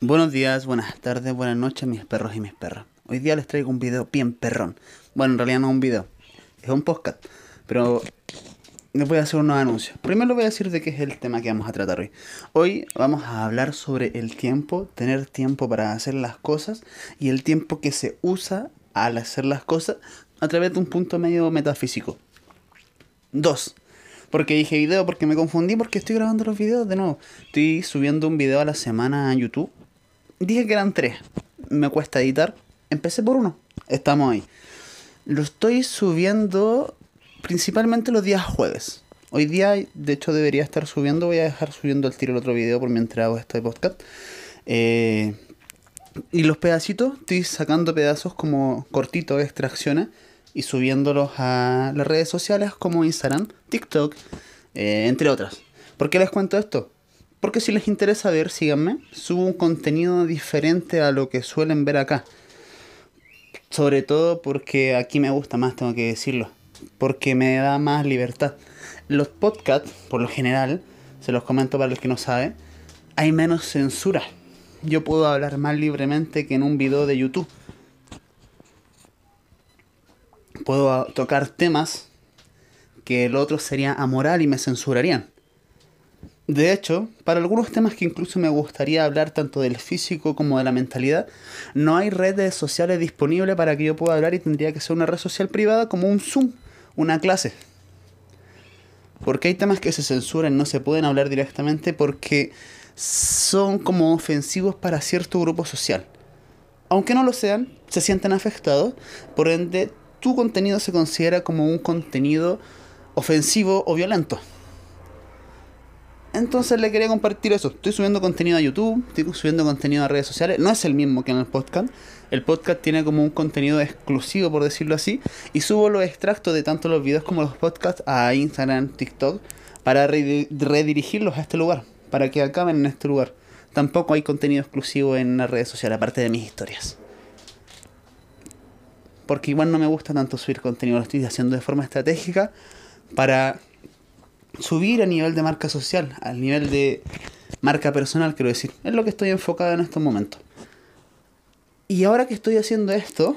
Buenos días, buenas tardes, buenas noches, mis perros y mis perras. Hoy día les traigo un video bien perrón. Bueno, en realidad no es un video, es un podcast. Pero les voy a hacer unos anuncios. Primero voy a decir de qué es el tema que vamos a tratar hoy. Hoy vamos a hablar sobre el tiempo, tener tiempo para hacer las cosas y el tiempo que se usa al hacer las cosas a través de un punto medio metafísico. Dos. Porque dije video porque me confundí porque estoy grabando los videos de nuevo. Estoy subiendo un video a la semana a YouTube. Dije que eran tres. Me cuesta editar. Empecé por uno. Estamos ahí. Lo estoy subiendo principalmente los días jueves. Hoy día, de hecho, debería estar subiendo. Voy a dejar subiendo el tiro el otro video por mientras hago este podcast. Eh, y los pedacitos, estoy sacando pedazos como cortitos, extracciones y subiéndolos a las redes sociales como Instagram, TikTok, eh, entre otras. ¿Por qué les cuento esto? Porque si les interesa ver, síganme. Subo un contenido diferente a lo que suelen ver acá. Sobre todo porque aquí me gusta más, tengo que decirlo. Porque me da más libertad. Los podcasts, por lo general, se los comento para los que no saben, hay menos censura. Yo puedo hablar más libremente que en un video de YouTube puedo tocar temas que el otro sería amoral y me censurarían. De hecho, para algunos temas que incluso me gustaría hablar tanto del físico como de la mentalidad, no hay redes sociales disponibles para que yo pueda hablar y tendría que ser una red social privada como un Zoom, una clase. Porque hay temas que se censuran, no se pueden hablar directamente porque son como ofensivos para cierto grupo social. Aunque no lo sean, se sienten afectados, por ende tu contenido se considera como un contenido ofensivo o violento. Entonces le quería compartir eso. Estoy subiendo contenido a YouTube, estoy subiendo contenido a redes sociales. No es el mismo que en el podcast. El podcast tiene como un contenido exclusivo, por decirlo así. Y subo los extractos de tanto los videos como los podcasts a Instagram, TikTok, para redirigirlos a este lugar, para que acaben en este lugar. Tampoco hay contenido exclusivo en las redes sociales, aparte de mis historias porque igual no me gusta tanto subir contenido, lo estoy haciendo de forma estratégica para subir a nivel de marca social, al nivel de marca personal, quiero decir. Es lo que estoy enfocado en estos momentos. Y ahora que estoy haciendo esto,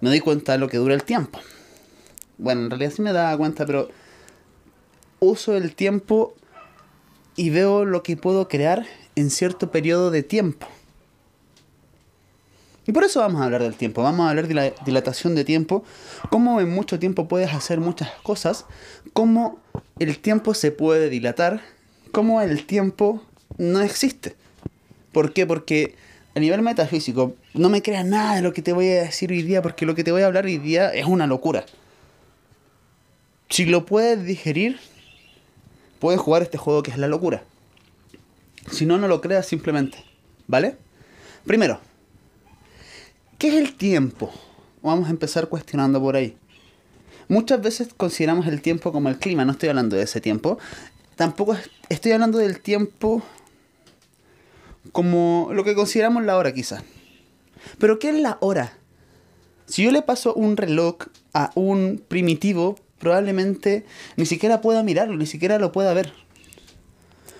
me doy cuenta de lo que dura el tiempo. Bueno, en realidad sí me daba cuenta, pero uso el tiempo y veo lo que puedo crear en cierto periodo de tiempo. Y por eso vamos a hablar del tiempo, vamos a hablar de la dilatación de tiempo, cómo en mucho tiempo puedes hacer muchas cosas, cómo el tiempo se puede dilatar, cómo el tiempo no existe. ¿Por qué? Porque a nivel metafísico, no me creas nada de lo que te voy a decir hoy día, porque lo que te voy a hablar hoy día es una locura. Si lo puedes digerir, puedes jugar este juego que es la locura. Si no, no lo creas simplemente. ¿Vale? Primero, ¿Qué es el tiempo? Vamos a empezar cuestionando por ahí. Muchas veces consideramos el tiempo como el clima, no estoy hablando de ese tiempo. Tampoco estoy hablando del tiempo como lo que consideramos la hora quizás. Pero ¿qué es la hora? Si yo le paso un reloj a un primitivo, probablemente ni siquiera pueda mirarlo, ni siquiera lo pueda ver.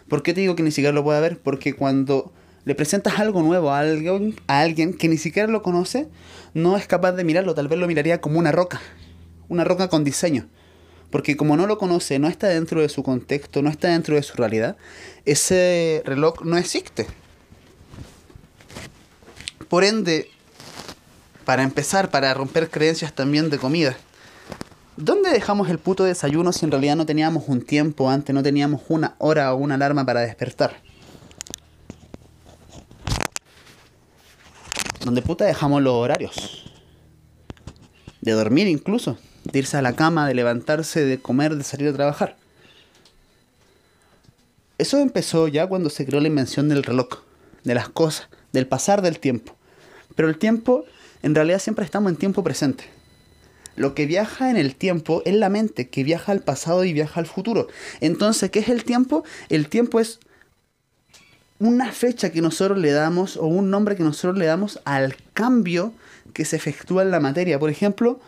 ¿Por qué te digo que ni siquiera lo pueda ver? Porque cuando le presentas algo nuevo a alguien, a alguien que ni siquiera lo conoce, no es capaz de mirarlo, tal vez lo miraría como una roca, una roca con diseño. Porque como no lo conoce, no está dentro de su contexto, no está dentro de su realidad, ese reloj no existe. Por ende, para empezar, para romper creencias también de comida, ¿dónde dejamos el puto desayuno si en realidad no teníamos un tiempo antes, no teníamos una hora o una alarma para despertar? donde puta dejamos los horarios. De dormir incluso, de irse a la cama, de levantarse, de comer, de salir a trabajar. Eso empezó ya cuando se creó la invención del reloj, de las cosas, del pasar del tiempo. Pero el tiempo, en realidad siempre estamos en tiempo presente. Lo que viaja en el tiempo es la mente, que viaja al pasado y viaja al futuro. Entonces, ¿qué es el tiempo? El tiempo es una fecha que nosotros le damos o un nombre que nosotros le damos al cambio que se efectúa en la materia. Por ejemplo,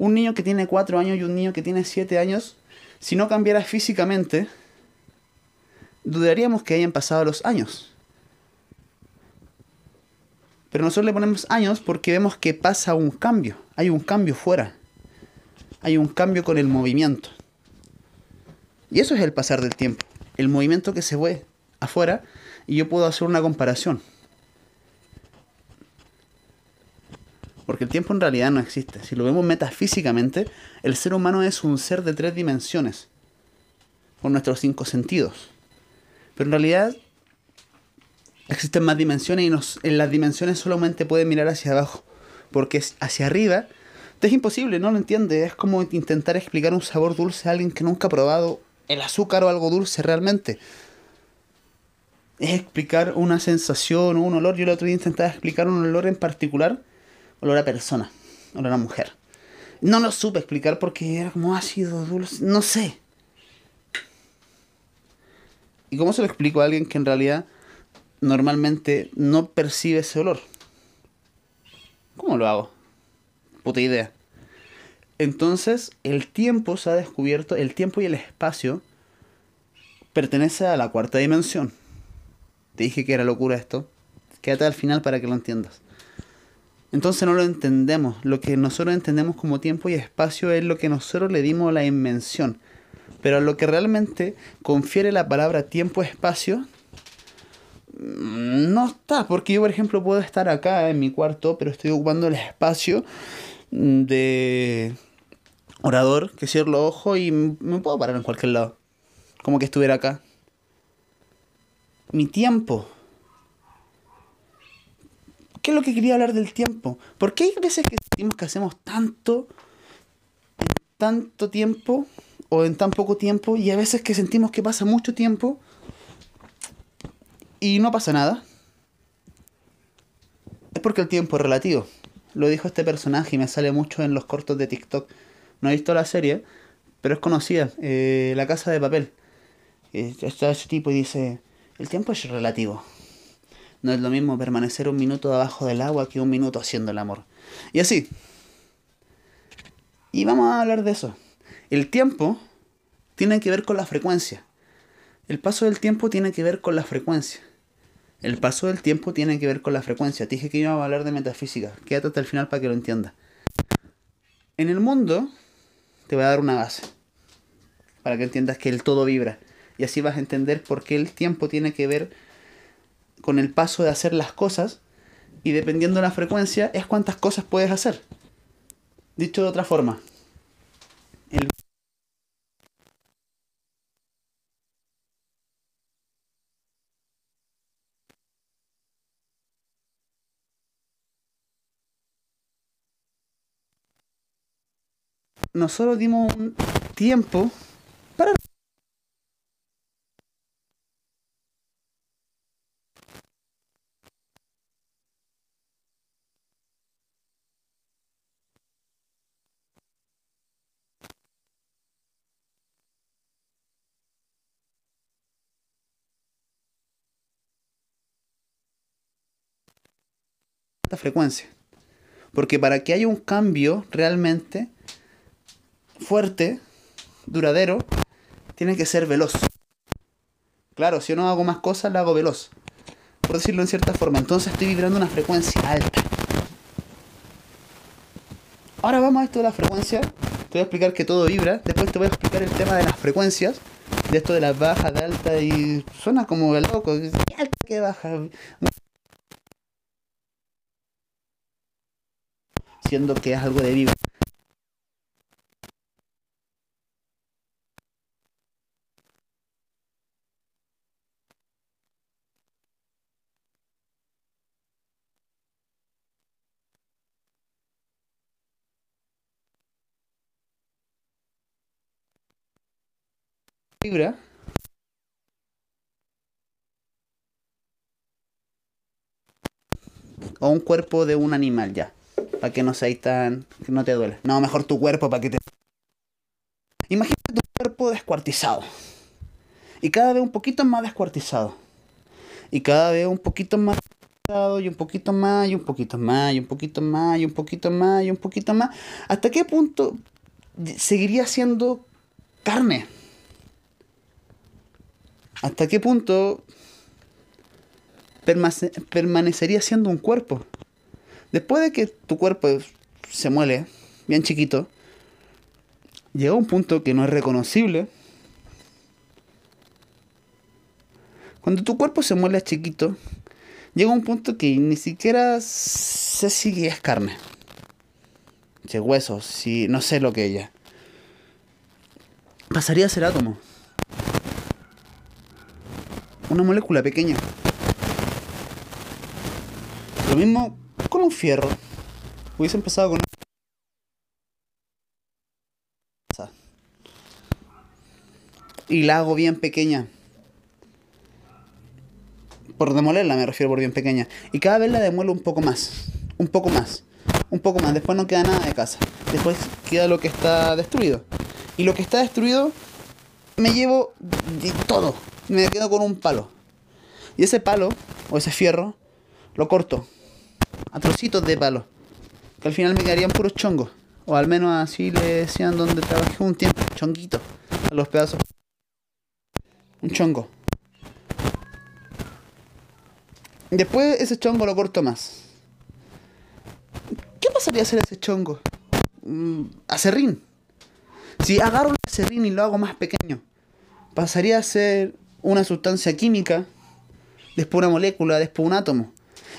un niño que tiene 4 años y un niño que tiene 7 años, si no cambiara físicamente, dudaríamos que hayan pasado los años. Pero nosotros le ponemos años porque vemos que pasa un cambio. Hay un cambio fuera. Hay un cambio con el movimiento. Y eso es el pasar del tiempo. El movimiento que se ve afuera y yo puedo hacer una comparación. Porque el tiempo en realidad no existe. Si lo vemos metafísicamente, el ser humano es un ser de tres dimensiones. Con nuestros cinco sentidos. Pero en realidad existen más dimensiones y nos, en las dimensiones solamente pueden mirar hacia abajo. Porque hacia arriba es imposible, no lo entiende. Es como intentar explicar un sabor dulce a alguien que nunca ha probado el azúcar o algo dulce realmente. Es explicar una sensación o un olor. Yo el otro día intentaba explicar un olor en particular. Olor a persona, olor a mujer. No lo supe explicar porque era como ácido, dulce, no sé. ¿Y cómo se lo explico a alguien que en realidad normalmente no percibe ese olor? ¿Cómo lo hago? Puta idea. Entonces, el tiempo se ha descubierto, el tiempo y el espacio pertenece a la cuarta dimensión. Te dije que era locura esto. Quédate al final para que lo entiendas. Entonces no lo entendemos. Lo que nosotros entendemos como tiempo y espacio es lo que nosotros le dimos la invención. Pero lo que realmente confiere la palabra tiempo-espacio mm, no está. Porque yo, por ejemplo, puedo estar acá en mi cuarto, pero estoy ocupando el espacio de orador, que cierro los ojos y me puedo parar en cualquier lado. Como que estuviera acá. Mi tiempo. ¿Qué es lo que quería hablar del tiempo? ¿Por qué hay veces que sentimos que hacemos tanto tanto tiempo o en tan poco tiempo y a veces que sentimos que pasa mucho tiempo y no pasa nada? Es porque el tiempo es relativo. Lo dijo este personaje y me sale mucho en los cortos de TikTok no he visto la serie, pero es conocida, eh, La Casa de Papel. Eh, está ese tipo y dice, el tiempo es relativo. No es lo mismo permanecer un minuto debajo del agua que un minuto haciendo el amor. Y así. Y vamos a hablar de eso. El tiempo tiene que ver con la frecuencia. El paso del tiempo tiene que ver con la frecuencia. El paso del tiempo tiene que ver con la frecuencia. Te dije que íbamos a hablar de metafísica. Quédate hasta el final para que lo entiendas. En el mundo te voy a dar una base para que entiendas que el todo vibra. Y así vas a entender por qué el tiempo tiene que ver con el paso de hacer las cosas y dependiendo de la frecuencia es cuántas cosas puedes hacer. Dicho de otra forma, el nosotros dimos un tiempo para frecuencia. Porque para que haya un cambio realmente fuerte, duradero, tiene que ser veloz. Claro, si yo no hago más cosas, la hago veloz. Por decirlo en cierta forma. Entonces estoy vibrando una frecuencia alta. Ahora vamos a esto de la frecuencia. Te voy a explicar que todo vibra. Después te voy a explicar el tema de las frecuencias. De esto de las bajas, de alta y suena como loco. ¿Qué alta, qué baja? Siendo que es algo de vibra. fibra o un cuerpo de un animal ya para que no seas tan que no te duele no mejor tu cuerpo para que te imagínate tu cuerpo descuartizado. Y cada vez un poquito más descuartizado. Y cada vez un poquito más y un poquito más y un poquito más y un poquito más y un poquito más y un poquito más. Hasta qué punto seguiría siendo carne ¿Hasta qué punto permanecería siendo un cuerpo? Después de que tu cuerpo se muele, bien chiquito, llega un punto que no es reconocible. Cuando tu cuerpo se muele chiquito, llega un punto que ni siquiera sé si es carne. Si es hueso, si no sé lo que ella. Pasaría a ser átomo. Una molécula pequeña. Lo mismo un fierro. Hubiese empezado con y la hago bien pequeña. Por demolerla me refiero por bien pequeña. Y cada vez la demuelo un poco más. Un poco más. Un poco más. Después no queda nada de casa. Después queda lo que está destruido. Y lo que está destruido me llevo de todo. Me quedo con un palo. Y ese palo, o ese fierro, lo corto. A trocitos de palo. Que al final me quedarían puros chongos. O al menos así le decían donde trabajé un tiempo. Chonguito. A los pedazos un chongo. Después ese chongo lo corto más. ¿Qué pasaría si ese chongo? Mm, acerrín. Si agarro un acerrín y lo hago más pequeño, pasaría a ser una sustancia química, después una molécula, después un átomo.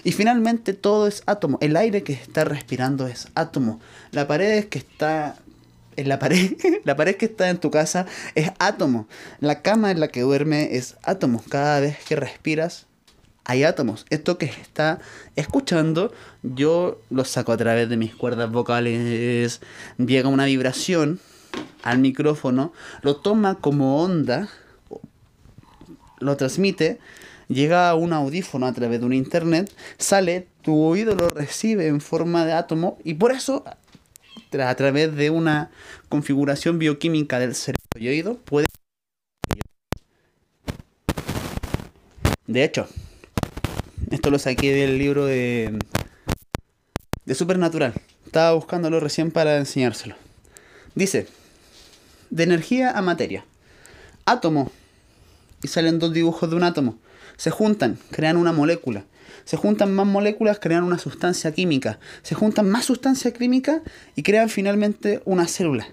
Y finalmente todo es átomo. El aire que está respirando es átomo. La pared que está en la pared, la pared que está en tu casa es átomo. La cama en la que duerme es átomo. Cada vez que respiras hay átomos. Esto que está escuchando, yo lo saco a través de mis cuerdas vocales. Llega una vibración al micrófono, lo toma como onda, lo transmite, llega un audífono a través de un internet, sale, tu oído lo recibe en forma de átomo y por eso a través de una configuración bioquímica del cerebro y oído puede... De hecho, esto lo saqué del libro de, de Supernatural. Estaba buscándolo recién para enseñárselo. Dice, de energía a materia. Átomo. Y salen dos dibujos de un átomo. Se juntan, crean una molécula. Se juntan más moléculas, crean una sustancia química. Se juntan más sustancia química y crean finalmente una célula.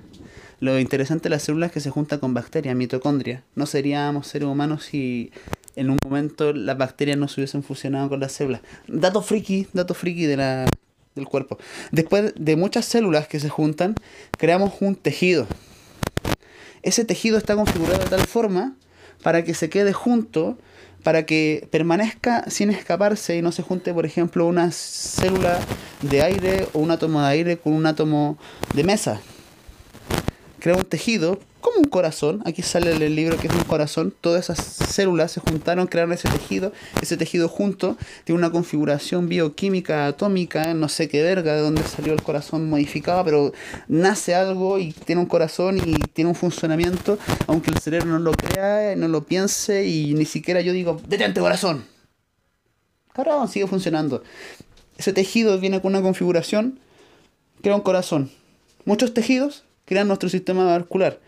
Lo interesante de las células es que se juntan con bacterias, mitocondria. No seríamos seres humanos si en un momento las bacterias no se hubiesen fusionado con las células. Dato friki, dato friki de la, del cuerpo. Después de muchas células que se juntan, creamos un tejido. Ese tejido está configurado de tal forma para que se quede junto para que permanezca sin escaparse y no se junte, por ejemplo, una célula de aire o un átomo de aire con un átomo de mesa. Crea un tejido como un corazón. Aquí sale el libro que es un corazón. Todas esas células se juntaron, crearon ese tejido. Ese tejido junto tiene una configuración bioquímica atómica, no sé qué verga, de dónde salió el corazón modificado, pero nace algo y tiene un corazón y tiene un funcionamiento, aunque el cerebro no lo crea, no lo piense y ni siquiera yo digo, detente corazón. Cabrón, sigue funcionando. Ese tejido viene con una configuración, crea un corazón. Muchos tejidos crean nuestro sistema vascular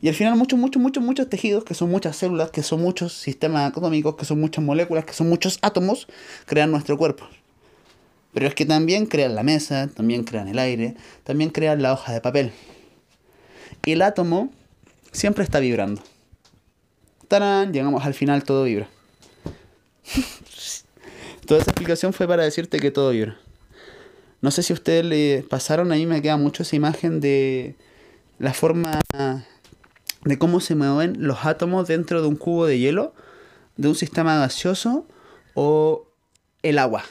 y al final muchos, muchos, muchos, muchos tejidos, que son muchas células, que son muchos sistemas atómicos, que son muchas moléculas, que son muchos átomos, crean nuestro cuerpo. Pero es que también crean la mesa, también crean el aire, también crean la hoja de papel. Y el átomo siempre está vibrando. ¡Tarán! Llegamos al final, todo vibra. Toda esa explicación fue para decirte que todo vibra. No sé si ustedes le pasaron, a mí me queda mucho esa imagen de la forma de cómo se mueven los átomos dentro de un cubo de hielo, de un sistema gaseoso o el agua.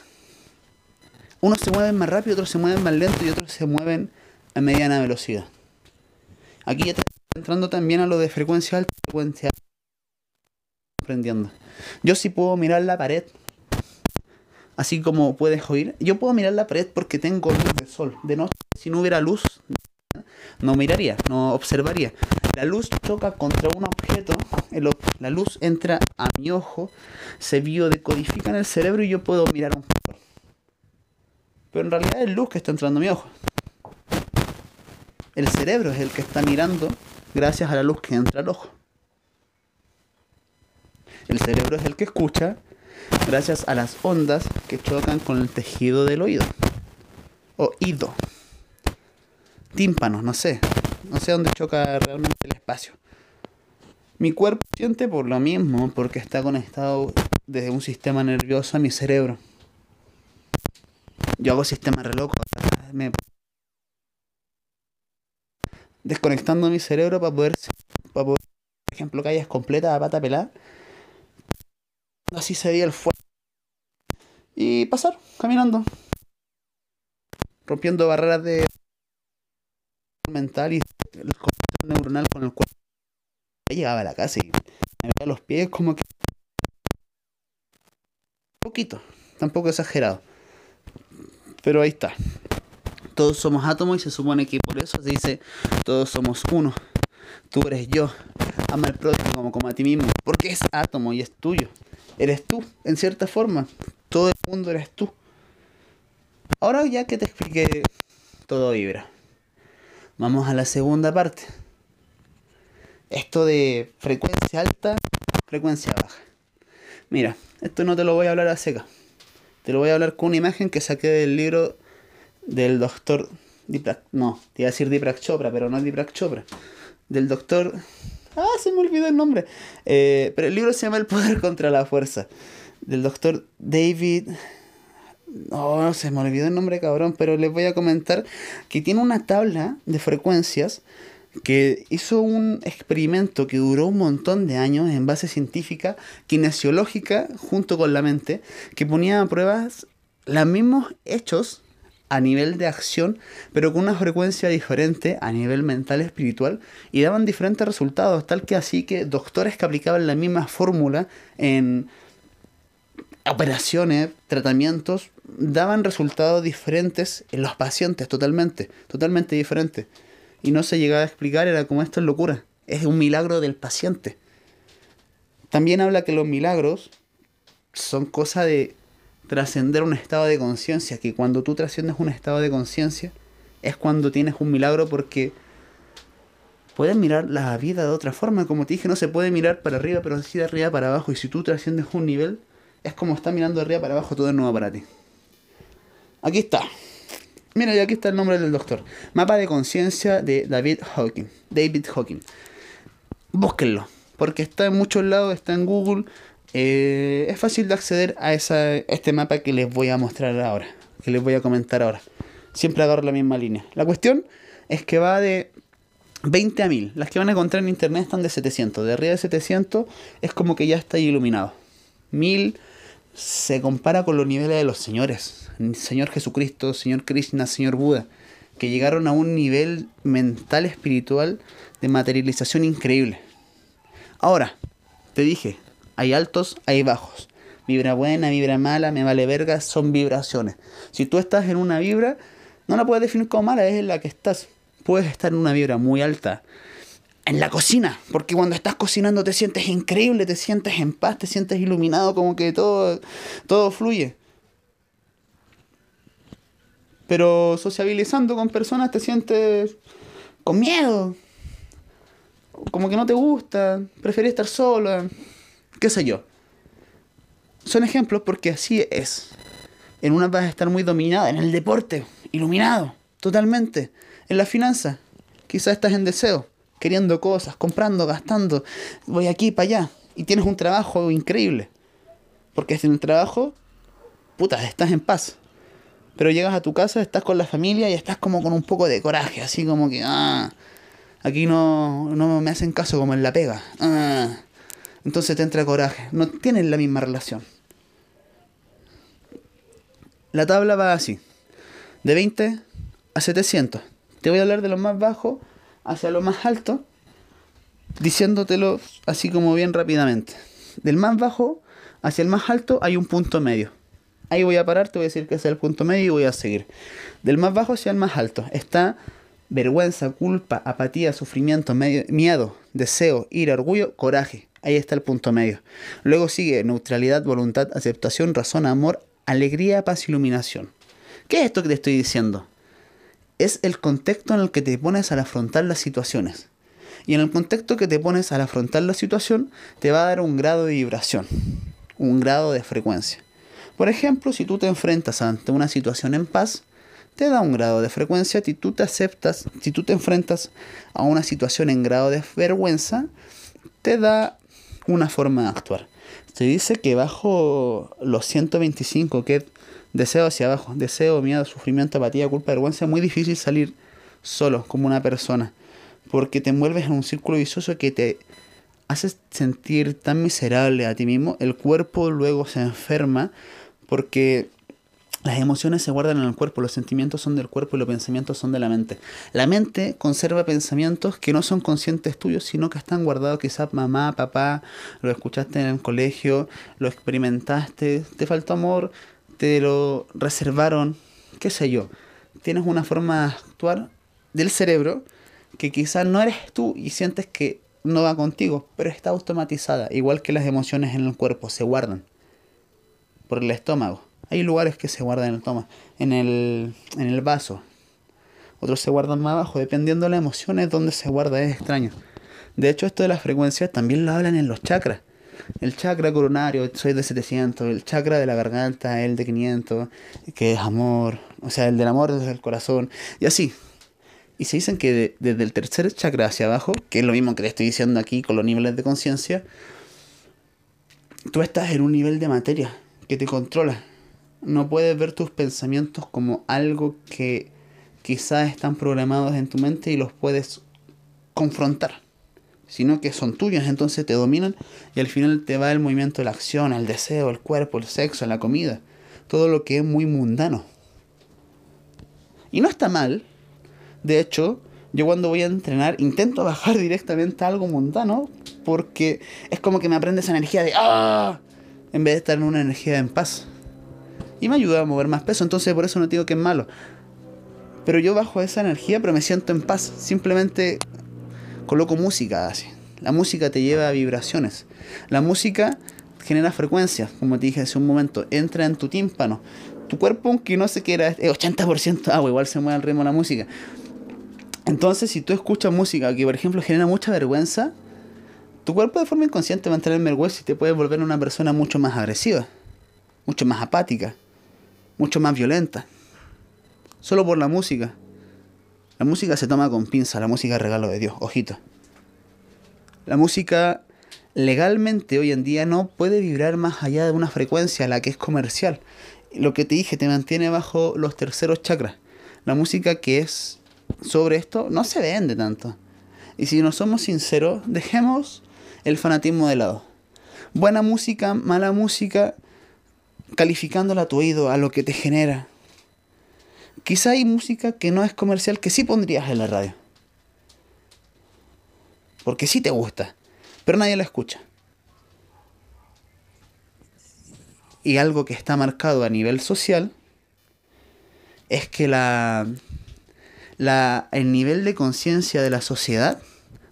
Unos se mueven más rápido, otros se mueven más lento y otros se mueven a mediana velocidad. Aquí ya está entrando también a lo de frecuencia alta, frecuencia alta. Aprendiendo. Yo sí puedo mirar la pared, así como puedes oír. Yo puedo mirar la pared porque tengo luz de sol. De noche, si no hubiera luz, no miraría, no observaría. La luz choca contra un objeto, la luz entra a mi ojo, se biodecodifica en el cerebro y yo puedo mirar un color. Pero en realidad es luz que está entrando a mi ojo. El cerebro es el que está mirando gracias a la luz que entra al ojo. El cerebro es el que escucha gracias a las ondas que chocan con el tejido del oído. Oído. Tímpano, no sé. No sé dónde choca realmente el espacio. Mi cuerpo siente por lo mismo, porque está conectado desde un sistema nervioso a mi cerebro. Yo hago sistema re loco. Me... Desconectando mi cerebro para poder, para por ejemplo, calles completas a pata pelada. Así se veía el fuego. Y pasar, caminando. Rompiendo barreras de mental y el neuronal con el cuerpo. Llegaba a la casa y me veía los pies como que poquito, tampoco exagerado. Pero ahí está. Todos somos átomos y se supone que por eso se dice todos somos uno. Tú eres yo. Ama al prójimo como, como a ti mismo. Porque es átomo y es tuyo. Eres tú, en cierta forma. Todo el mundo eres tú. Ahora ya que te expliqué, todo vibra. Vamos a la segunda parte. Esto de frecuencia alta, frecuencia baja. Mira, esto no te lo voy a hablar a seca. Te lo voy a hablar con una imagen que saqué del libro del doctor. No, te iba a decir Diprak Chopra, pero no es Chopra. Del doctor. Ah, se me olvidó el nombre. Eh, pero el libro se llama El poder contra la fuerza. Del doctor David. No, no se me olvidó el nombre, cabrón. Pero les voy a comentar que tiene una tabla de frecuencias que hizo un experimento que duró un montón de años en base científica, kinesiológica, junto con la mente, que ponía a pruebas los mismos hechos a nivel de acción, pero con una frecuencia diferente a nivel mental espiritual, y daban diferentes resultados, tal que así que doctores que aplicaban la misma fórmula en operaciones, tratamientos, daban resultados diferentes en los pacientes, totalmente, totalmente diferentes y no se llegaba a explicar, era como esto es locura, es un milagro del paciente. También habla que los milagros son cosa de trascender un estado de conciencia, que cuando tú trasciendes un estado de conciencia es cuando tienes un milagro porque puedes mirar la vida de otra forma, como te dije, no se puede mirar para arriba, pero sí de arriba para abajo, y si tú trasciendes un nivel, es como está mirando de arriba para abajo, todo es nuevo para ti. Aquí está. Mira, y aquí está el nombre del doctor. Mapa de conciencia de David Hawking. David Hawking. Búsquenlo, porque está en muchos lados, está en Google. Eh, es fácil de acceder a esa, este mapa que les voy a mostrar ahora, que les voy a comentar ahora. Siempre agarro la misma línea. La cuestión es que va de 20 a 1000. Las que van a encontrar en internet están de 700. De arriba de 700 es como que ya está iluminado. 1000 se compara con los niveles de los señores. Señor Jesucristo, Señor Krishna, Señor Buda, que llegaron a un nivel mental espiritual de materialización increíble. Ahora, te dije, hay altos, hay bajos. Vibra buena, vibra mala, me vale verga, son vibraciones. Si tú estás en una vibra, no la puedes definir como mala, es en la que estás. Puedes estar en una vibra muy alta, en la cocina, porque cuando estás cocinando te sientes increíble, te sientes en paz, te sientes iluminado, como que todo, todo fluye. Pero sociabilizando con personas te sientes con miedo. Como que no te gusta, prefieres estar sola, qué sé yo. Son ejemplos porque así es. En una vas a estar muy dominada, en el deporte, iluminado, totalmente. En la finanza, quizás estás en deseo, queriendo cosas, comprando, gastando, voy aquí para allá. Y tienes un trabajo increíble. Porque en el trabajo, puta, estás en paz. Pero llegas a tu casa, estás con la familia y estás como con un poco de coraje, así como que, ah, aquí no, no me hacen caso como en la pega. Ah. Entonces te entra coraje. No tienen la misma relación. La tabla va así. De 20 a 700. Te voy a hablar de lo más bajo hacia lo más alto, diciéndotelo así como bien rápidamente. Del más bajo hacia el más alto hay un punto medio. Ahí voy a parar, te voy a decir que es el punto medio y voy a seguir. Del más bajo hacia el más alto está vergüenza, culpa, apatía, sufrimiento, miedo, deseo, ira, orgullo, coraje. Ahí está el punto medio. Luego sigue neutralidad, voluntad, aceptación, razón, amor, alegría, paz, iluminación. ¿Qué es esto que te estoy diciendo? Es el contexto en el que te pones al afrontar las situaciones. Y en el contexto que te pones al afrontar la situación, te va a dar un grado de vibración, un grado de frecuencia. Por ejemplo, si tú te enfrentas ante una situación en paz, te da un grado de frecuencia, si tú te aceptas, si tú te enfrentas a una situación en grado de vergüenza, te da una forma de actuar. Se dice que bajo los 125, que es deseo hacia abajo, deseo, miedo, sufrimiento, apatía, culpa, vergüenza, es muy difícil salir solo como una persona, porque te envuelves en un círculo vicioso que te hace sentir tan miserable a ti mismo, el cuerpo luego se enferma porque las emociones se guardan en el cuerpo, los sentimientos son del cuerpo y los pensamientos son de la mente. La mente conserva pensamientos que no son conscientes tuyos, sino que están guardados quizás mamá, papá, lo escuchaste en el colegio, lo experimentaste, te faltó amor, te lo reservaron, qué sé yo. Tienes una forma de actuar del cerebro que quizás no eres tú y sientes que no va contigo, pero está automatizada, igual que las emociones en el cuerpo, se guardan por el estómago. Hay lugares que se guardan en el estómago, en el, en el vaso. Otros se guardan más abajo, dependiendo de las emociones donde se guarda, es extraño. De hecho, esto de las frecuencias también lo hablan en los chakras. El chakra coronario, soy de 700, el chakra de la garganta, el de 500, que es amor, o sea, el del amor desde el corazón, y así. Y se dicen que desde el tercer chakra hacia abajo, que es lo mismo que te estoy diciendo aquí con los niveles de conciencia, tú estás en un nivel de materia que te controla. No puedes ver tus pensamientos como algo que quizás están programados en tu mente y los puedes confrontar, sino que son tuyos, entonces te dominan y al final te va el movimiento la acción, el deseo, el cuerpo, el sexo, la comida, todo lo que es muy mundano. Y no está mal, de hecho, yo cuando voy a entrenar intento bajar directamente a algo mundano porque es como que me aprende esa energía de ¡ah! En vez de estar en una energía en paz. Y me ayuda a mover más peso, entonces por eso no digo que es malo. Pero yo bajo esa energía, pero me siento en paz. Simplemente coloco música así. La música te lleva a vibraciones. La música genera frecuencias, como te dije hace un momento, entra en tu tímpano. Tu cuerpo, aunque no se quiera, es 80% agua, igual se mueve al ritmo de la música. Entonces, si tú escuchas música que, por ejemplo, genera mucha vergüenza, tu cuerpo de forma inconsciente va a entrar en vergüenza y te puede volver una persona mucho más agresiva, mucho más apática, mucho más violenta. Solo por la música. La música se toma con pinza, la música es regalo de Dios, ojito. La música legalmente hoy en día no puede vibrar más allá de una frecuencia, la que es comercial. Lo que te dije, te mantiene bajo los terceros chakras. La música que es sobre esto no se vende tanto. Y si no somos sinceros, dejemos el fanatismo de lado. Buena música, mala música, calificándola a tu oído, a lo que te genera. Quizá hay música que no es comercial que sí pondrías en la radio. Porque sí te gusta, pero nadie la escucha. Y algo que está marcado a nivel social es que la la, el nivel de conciencia de la sociedad,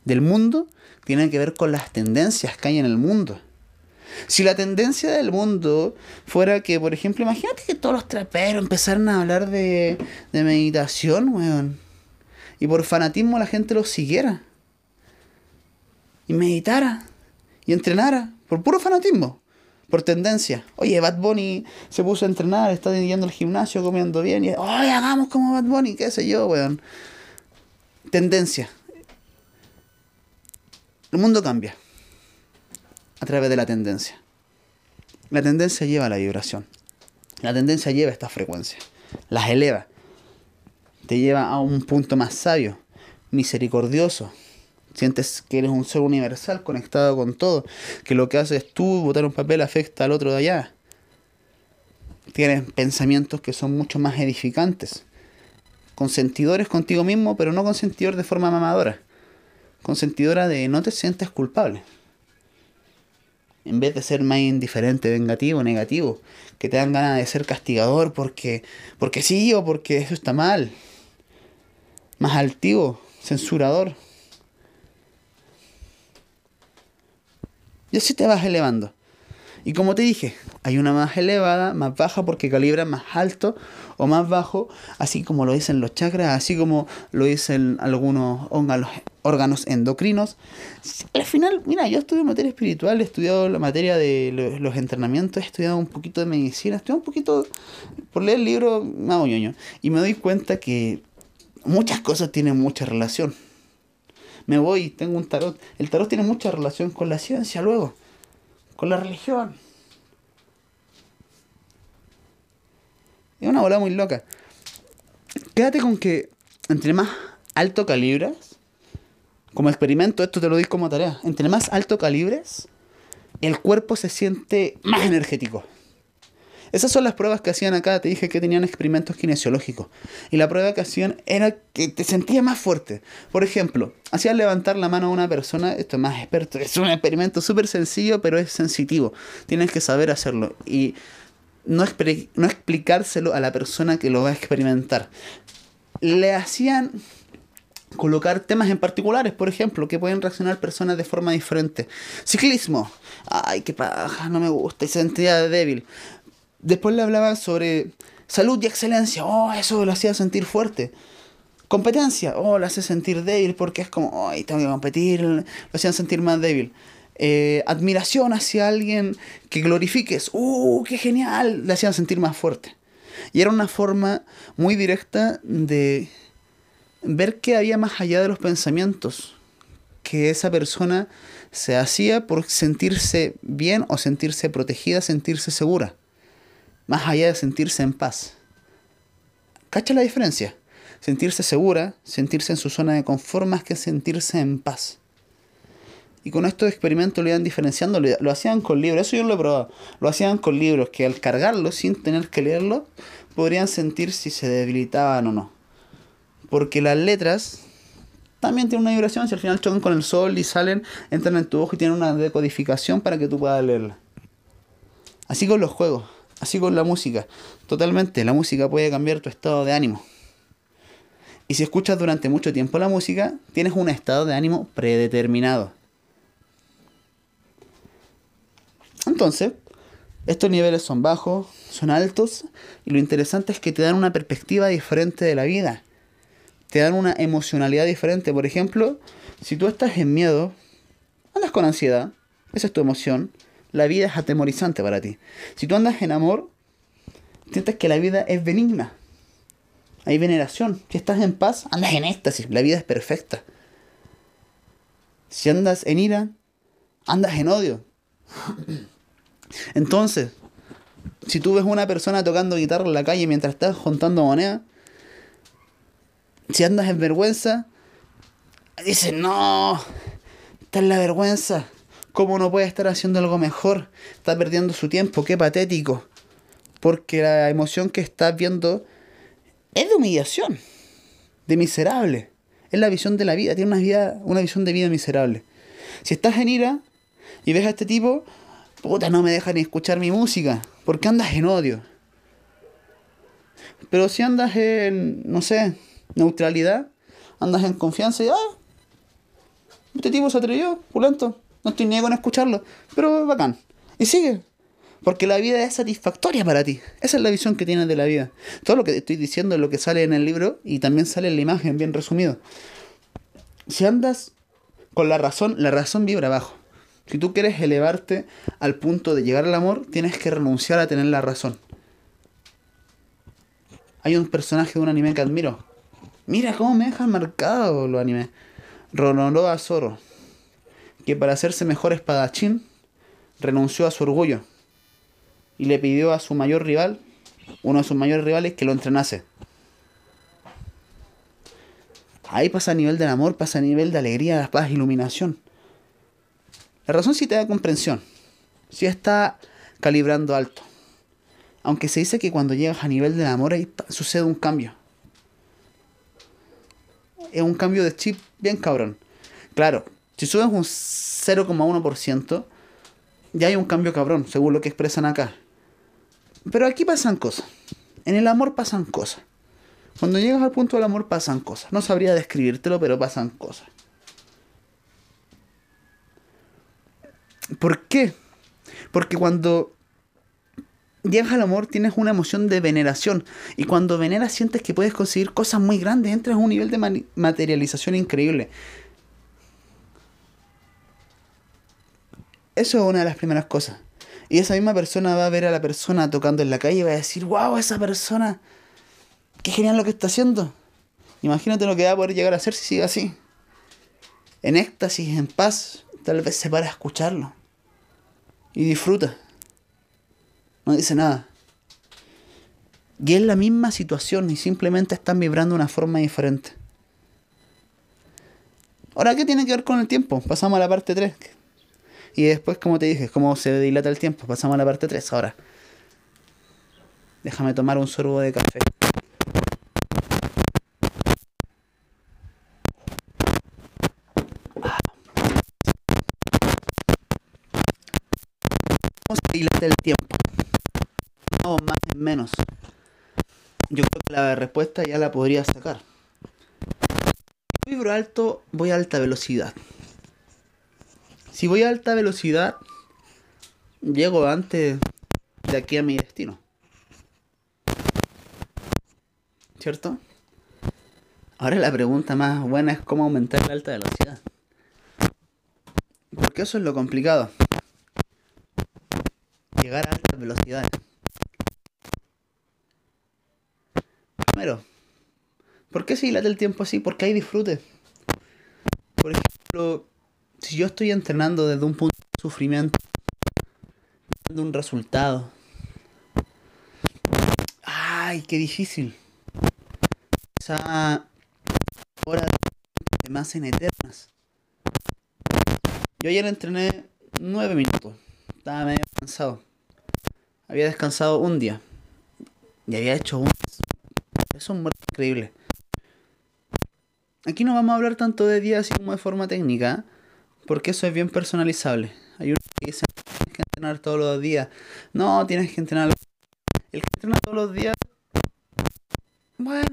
del mundo, tiene que ver con las tendencias que hay en el mundo. Si la tendencia del mundo fuera que, por ejemplo, imagínate que todos los traperos empezaran a hablar de, de meditación, weón. Y por fanatismo la gente los siguiera. Y meditara. Y entrenara. Por puro fanatismo por tendencia. Oye, Bad Bunny se puso a entrenar, está yendo al gimnasio, comiendo bien. Y, oye, hagamos como Bad Bunny, qué sé yo, weón. Tendencia. El mundo cambia a través de la tendencia. La tendencia lleva a la vibración. La tendencia lleva estas frecuencias. Las eleva. Te lleva a un punto más sabio, misericordioso, Sientes que eres un ser universal conectado con todo, que lo que haces tú, botar un papel, afecta al otro de allá. Tienes pensamientos que son mucho más edificantes. Consentidores contigo mismo, pero no consentidor de forma mamadora. Consentidora de no te sientes culpable. En vez de ser más indiferente, vengativo, negativo, que te dan ganas de ser castigador porque, porque sí o porque eso está mal. Más altivo, censurador. Y así te vas elevando. Y como te dije, hay una más elevada, más baja porque calibra más alto o más bajo, así como lo dicen los chakras, así como lo dicen algunos órganos endocrinos. Al final, mira, yo estudio materia espiritual, he estudiado la materia de los entrenamientos, he estudiado un poquito de medicina, estudiado un poquito, por leer el libro, me hago ñoño. Y me doy cuenta que muchas cosas tienen mucha relación. Me voy, tengo un tarot. El tarot tiene mucha relación con la ciencia luego, con la religión. Es una bola muy loca. Quédate con que entre más alto calibres, como experimento, esto te lo doy como tarea, entre más alto calibres, el cuerpo se siente más energético. Esas son las pruebas que hacían acá. Te dije que tenían experimentos kinesiológicos. Y la prueba que hacían era que te sentías más fuerte. Por ejemplo, hacían levantar la mano a una persona. Esto es más experto. Es un experimento súper sencillo, pero es sensitivo. Tienes que saber hacerlo. Y no, no explicárselo a la persona que lo va a experimentar. Le hacían colocar temas en particulares, por ejemplo, que pueden reaccionar personas de forma diferente. Ciclismo. Ay, qué paja, no me gusta. Y se sentía débil. Después le hablaba sobre salud y excelencia. Oh, eso lo hacía sentir fuerte. Competencia. Oh, lo hace sentir débil porque es como, ay, tengo que competir. Lo hacían sentir más débil. Eh, admiración hacia alguien que glorifiques. ¡Uh, qué genial! Le hacían sentir más fuerte. Y era una forma muy directa de ver que había más allá de los pensamientos. Que esa persona se hacía por sentirse bien o sentirse protegida, sentirse segura más allá de sentirse en paz. ¿Cacha la diferencia? Sentirse segura, sentirse en su zona de confort más que sentirse en paz. Y con estos experimentos lo iban diferenciando, lo hacían con libros, eso yo lo he probado, lo hacían con libros que al cargarlos sin tener que leerlos, podrían sentir si se debilitaban o no. Porque las letras también tienen una vibración, si al final chocan con el sol y salen, entran en tu ojo y tienen una decodificación para que tú puedas leerla. Así con los juegos. Así con la música. Totalmente, la música puede cambiar tu estado de ánimo. Y si escuchas durante mucho tiempo la música, tienes un estado de ánimo predeterminado. Entonces, estos niveles son bajos, son altos, y lo interesante es que te dan una perspectiva diferente de la vida. Te dan una emocionalidad diferente. Por ejemplo, si tú estás en miedo, andas con ansiedad, esa es tu emoción, la vida es atemorizante para ti. Si tú andas en amor, sientes que la vida es benigna. Hay veneración. Si estás en paz, andas en éxtasis. La vida es perfecta. Si andas en ira, andas en odio. Entonces, si tú ves una persona tocando guitarra en la calle mientras estás juntando moneda, si andas en vergüenza, dices, no, esta es la vergüenza. ¿Cómo no puede estar haciendo algo mejor? Está perdiendo su tiempo, qué patético. Porque la emoción que estás viendo es de humillación, de miserable. Es la visión de la vida, tiene una, vida, una visión de vida miserable. Si estás en ira y ves a este tipo, puta, no me deja ni escuchar mi música, porque andas en odio. Pero si andas en, no sé, neutralidad, andas en confianza y, ah, este tipo se atrevió, pulento, no estoy ni con escucharlo, pero bacán. Y sigue. Porque la vida es satisfactoria para ti. Esa es la visión que tienes de la vida. Todo lo que estoy diciendo es lo que sale en el libro y también sale en la imagen, bien resumido. Si andas con la razón, la razón vibra abajo. Si tú quieres elevarte al punto de llegar al amor, tienes que renunciar a tener la razón. Hay un personaje de un anime que admiro. Mira cómo me dejan marcado los animes. Ronoroa Zoro que para hacerse mejor espadachín renunció a su orgullo y le pidió a su mayor rival, uno de sus mayores rivales, que lo entrenase. Ahí pasa a nivel del amor, pasa a nivel de alegría, de paz, iluminación. La razón sí te da comprensión, sí está calibrando alto. Aunque se dice que cuando llegas a nivel del amor ahí sucede un cambio. Es un cambio de chip bien cabrón. Claro, si subes un 0,1%, ya hay un cambio cabrón, según lo que expresan acá. Pero aquí pasan cosas. En el amor pasan cosas. Cuando llegas al punto del amor pasan cosas. No sabría describírtelo, pero pasan cosas. ¿Por qué? Porque cuando llegas al amor tienes una emoción de veneración. Y cuando veneras sientes que puedes conseguir cosas muy grandes. Entras a un nivel de materialización increíble. Eso es una de las primeras cosas. Y esa misma persona va a ver a la persona tocando en la calle y va a decir, wow, esa persona, qué genial lo que está haciendo. Imagínate lo que va a poder llegar a hacer si sigue así. En éxtasis, en paz, tal vez se para a escucharlo. Y disfruta. No dice nada. Y es la misma situación y simplemente están vibrando de una forma diferente. Ahora, ¿qué tiene que ver con el tiempo? Pasamos a la parte 3. Y después, como te dije, cómo se dilata el tiempo. Pasamos a la parte 3 ahora. Déjame tomar un sorbo de café. ¿Cómo se dilata el tiempo? No, más menos. Yo creo que la respuesta ya la podría sacar. Vibro alto, voy a alta velocidad. Si voy a alta velocidad, llego antes de aquí a mi destino. ¿Cierto? Ahora la pregunta más buena es cómo aumentar la alta velocidad. Porque eso es lo complicado. Llegar a altas velocidades. Primero, ¿por qué se dilata el tiempo así? Porque hay disfrute. Por ejemplo, si yo estoy entrenando desde un punto de sufrimiento, de un resultado. Ay, qué difícil. Esa hora se me hacen eternas. Yo ayer entrené nueve minutos. Estaba medio cansado. Había descansado un día. Y había hecho un... Es un muerto increíble. Aquí no vamos a hablar tanto de días como de forma técnica. Porque eso es bien personalizable. Hay uno que dice, tienes que entrenar todos los días. No, tienes que entrenar. El que entrena todos los días. Bueno,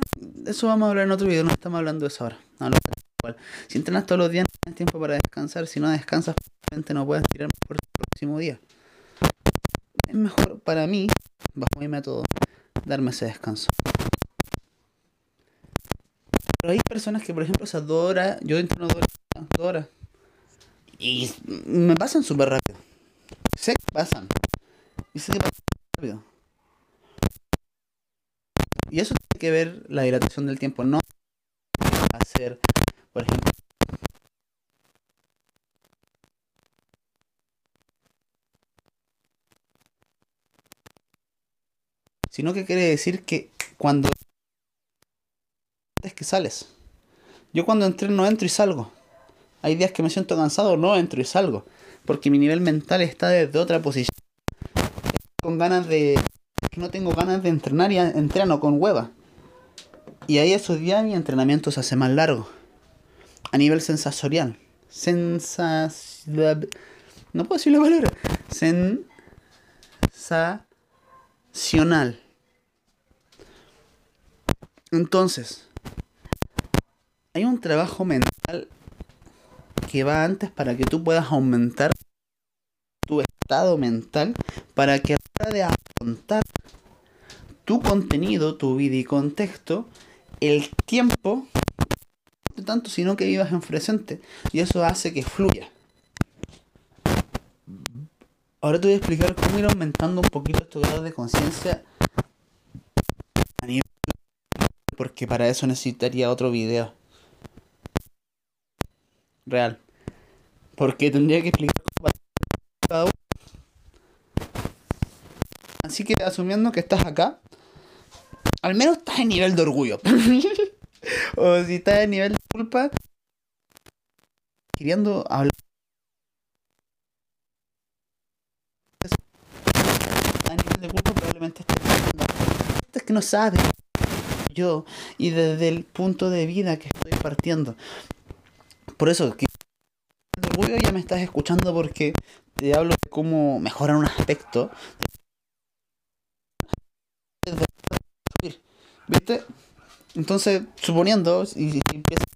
eso vamos a hablar en otro video. No estamos hablando de eso ahora. No, no, igual. Si entrenas todos los días, no tienes tiempo para descansar. Si no descansas, no puedes tirar mejor el próximo día. Es mejor para mí, bajo mi método, darme ese descanso. Pero hay personas que, por ejemplo, dos horas, yo entreno dos dos horas y me pasan súper rápido. Sé que pasan. Y sé que pasan rápido. Y eso tiene que ver la dilatación del tiempo. No hacer, por ejemplo, sino que quiere decir que cuando es que sales. Yo cuando entreno entro y salgo. Hay días que me siento cansado, no entro y salgo. Porque mi nivel mental está desde otra posición. Con ganas de. No tengo ganas de entrenar y entreno con hueva. Y ahí esos días mi entrenamiento se hace más largo. A nivel sensorial. Sensas... No puedo decir la palabra. Sensacional. Entonces, hay un trabajo mental que va antes para que tú puedas aumentar tu estado mental para que a la hora de afrontar tu contenido, tu vida y contexto, el tiempo, no tanto sino que vivas en presente y eso hace que fluya. Ahora te voy a explicar cómo ir aumentando un poquito tu grado de conciencia a nivel porque para eso necesitaría otro video real. Porque tendría que explicar cada uno. Así que asumiendo que estás acá, al menos estás en nivel de orgullo. o si estás en nivel de culpa, queriendo hablar. A nivel de culpa probablemente estés es que no sabes yo y desde el punto de vida que estoy partiendo. Por eso, que orgullo ya me estás escuchando porque te hablo de cómo mejorar un aspecto. ¿Viste? Entonces, suponiendo, y empiezas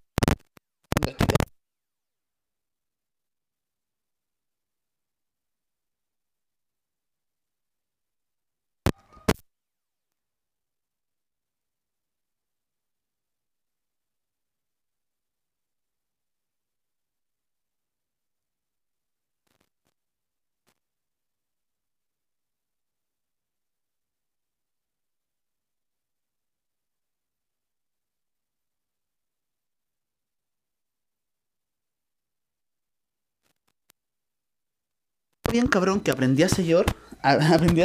bien cabrón que aprendí a ser yo, aprendí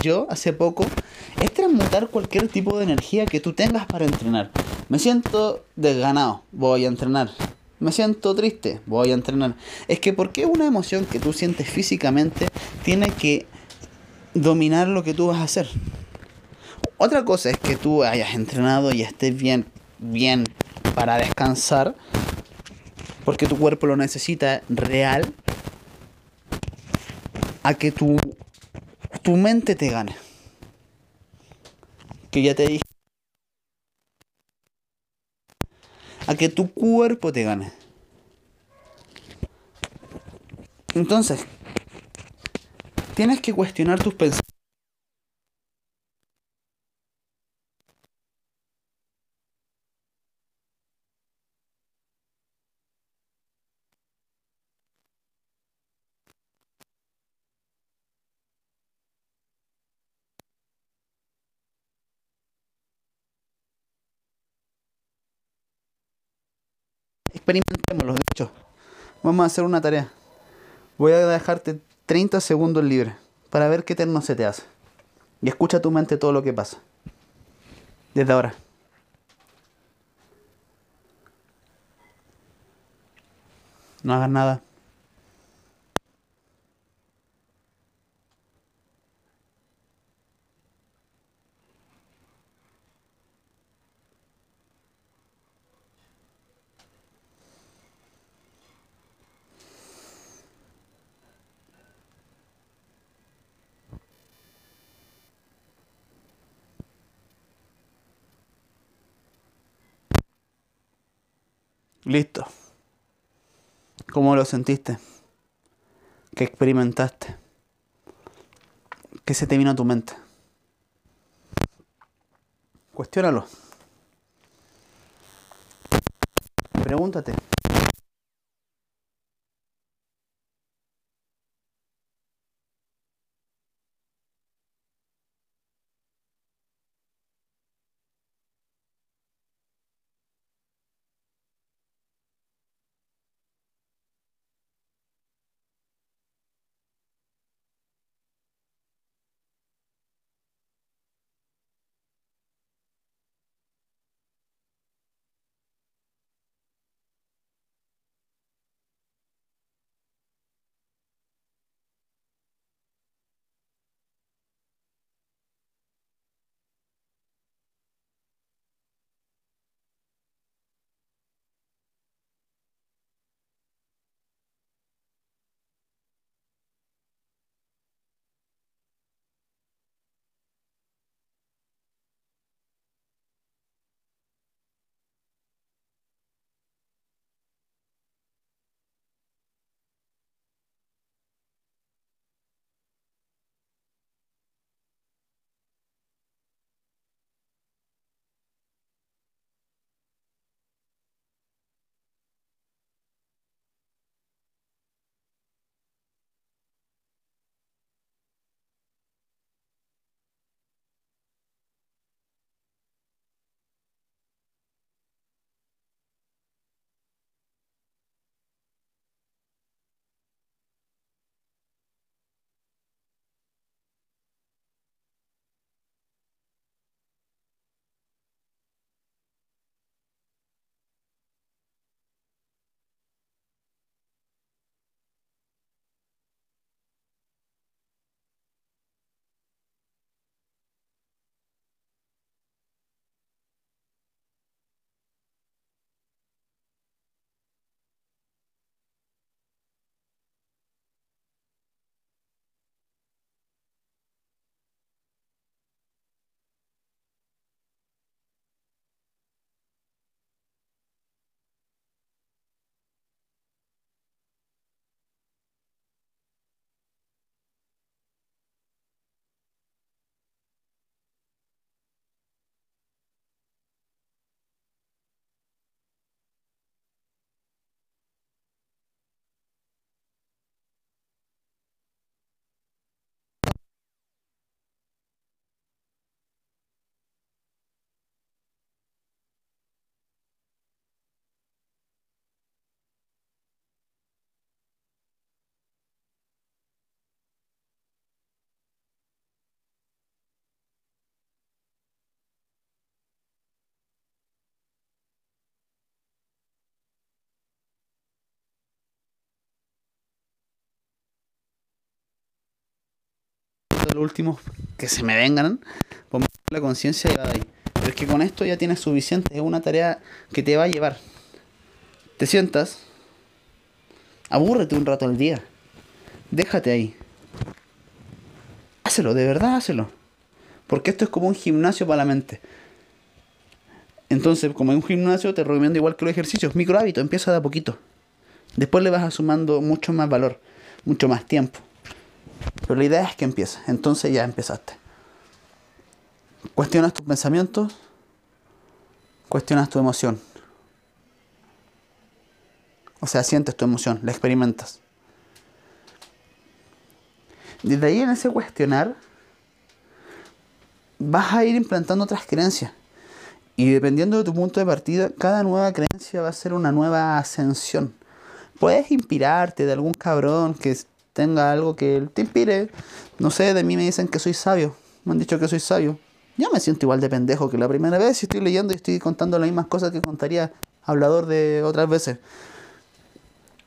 yo hace poco, es transmutar cualquier tipo de energía que tú tengas para entrenar. Me siento desganado, voy a entrenar. Me siento triste, voy a entrenar. Es que porque una emoción que tú sientes físicamente tiene que dominar lo que tú vas a hacer. Otra cosa es que tú hayas entrenado y estés bien, bien para descansar, porque tu cuerpo lo necesita real, a que tu, tu mente te gane. Que ya te dije. A que tu cuerpo te gane. Entonces, tienes que cuestionar tus pensamientos. Experimentémoslo, de hecho. Vamos a hacer una tarea. Voy a dejarte 30 segundos libres para ver qué eterno se te hace. Y escucha tu mente todo lo que pasa. Desde ahora. No hagas nada. Listo. ¿Cómo lo sentiste? ¿Qué experimentaste? ¿Qué se te vino a tu mente? Cuestiónalo. Pregúntate. De los últimos que se me vengan, ponme la conciencia y ahí. Pero es que con esto ya tienes suficiente, es una tarea que te va a llevar. Te sientas, abúrrete un rato al día, déjate ahí. Hácelo, de verdad hácelo. Porque esto es como un gimnasio para la mente. Entonces, como en un gimnasio, te recomiendo igual que los ejercicios, micro hábito, empieza de a poquito. Después le vas sumando mucho más valor, mucho más tiempo. Pero la idea es que empieces. Entonces ya empezaste. Cuestionas tus pensamientos, cuestionas tu emoción. O sea, sientes tu emoción, la experimentas. Desde ahí en ese cuestionar, vas a ir implantando otras creencias. Y dependiendo de tu punto de partida, cada nueva creencia va a ser una nueva ascensión. Puedes inspirarte de algún cabrón que tenga algo que te inspire. No sé, de mí me dicen que soy sabio. Me han dicho que soy sabio. Yo me siento igual de pendejo que la primera vez si estoy leyendo y estoy contando las mismas cosas que contaría hablador de otras veces.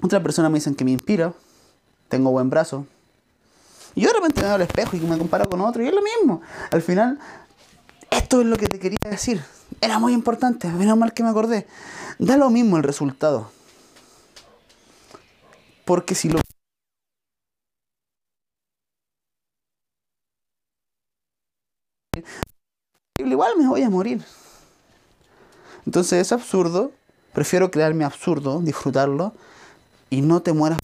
Otra persona me dicen que me inspira. Tengo buen brazo. Y yo de repente me veo al espejo y me comparo con otro y es lo mismo. Al final, esto es lo que te quería decir. Era muy importante, menos mal que me acordé. Da lo mismo el resultado. Porque si lo igual me voy a morir. Entonces es absurdo. Prefiero crearme absurdo, disfrutarlo y no te mueras.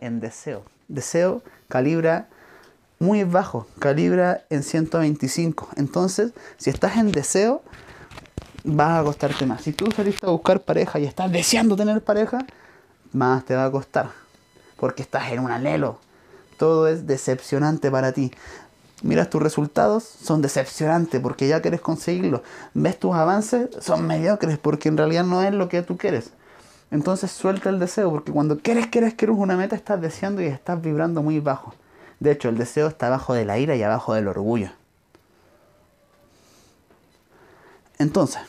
En deseo. Deseo calibra muy bajo, calibra en 125. Entonces, si estás en deseo, vas a costarte más. Si tú saliste a buscar pareja y estás deseando tener pareja, más te va a costar. Porque estás en un anhelo. Todo es decepcionante para ti. miras tus resultados, son decepcionantes porque ya quieres conseguirlo. Ves tus avances, son mediocres porque en realidad no es lo que tú quieres. Entonces suelta el deseo porque cuando quieres, quieres, quieres una meta, estás deseando y estás vibrando muy bajo. De hecho, el deseo está abajo de la ira y abajo del orgullo. Entonces,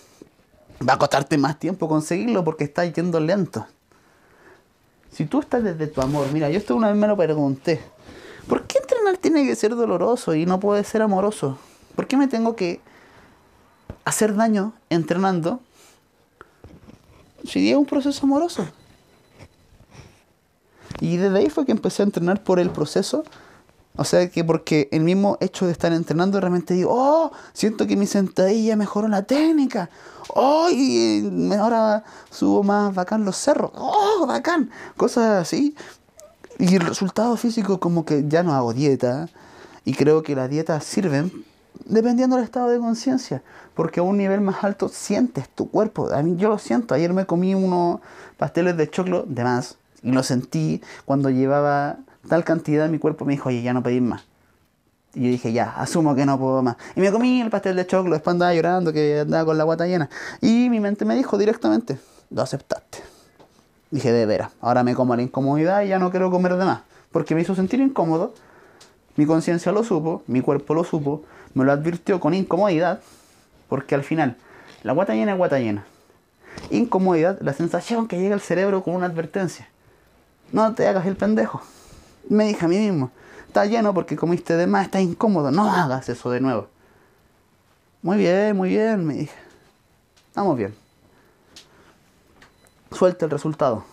va a costarte más tiempo conseguirlo porque estás yendo lento. Si tú estás desde tu amor, mira, yo esto una vez me lo pregunté. ¿Por qué entrenar tiene que ser doloroso y no puede ser amoroso? ¿Por qué me tengo que hacer daño entrenando si es un proceso amoroso? Y desde ahí fue que empecé a entrenar por el proceso. O sea que porque el mismo hecho de estar entrenando realmente digo, oh, siento que mi sentadilla mejoró la técnica. Oh, y ahora subo más bacán los cerros. Oh, bacán. Cosas así. Y el resultado físico como que ya no hago dieta. Y creo que las dietas sirven dependiendo del estado de conciencia. Porque a un nivel más alto sientes tu cuerpo. A mí yo lo siento. Ayer me comí unos pasteles de choclo de más. Y lo sentí cuando llevaba tal cantidad. Mi cuerpo me dijo, oye, ya no pedís más. Y yo dije, ya, asumo que no puedo más. Y me comí el pastel de choclo. Después andaba llorando que andaba con la guata llena. Y mi mente me dijo directamente, lo aceptaste. Dije, de veras, ahora me como la incomodidad y ya no quiero comer de más. Porque me hizo sentir incómodo. Mi conciencia lo supo, mi cuerpo lo supo, me lo advirtió con incomodidad. Porque al final, la guata llena es guata llena. Incomodidad, la sensación que llega al cerebro con una advertencia. No te hagas el pendejo. Me dije a mí mismo, está lleno porque comiste de más, está incómodo, no hagas eso de nuevo. Muy bien, muy bien, me dije. Estamos bien suelta el resultado.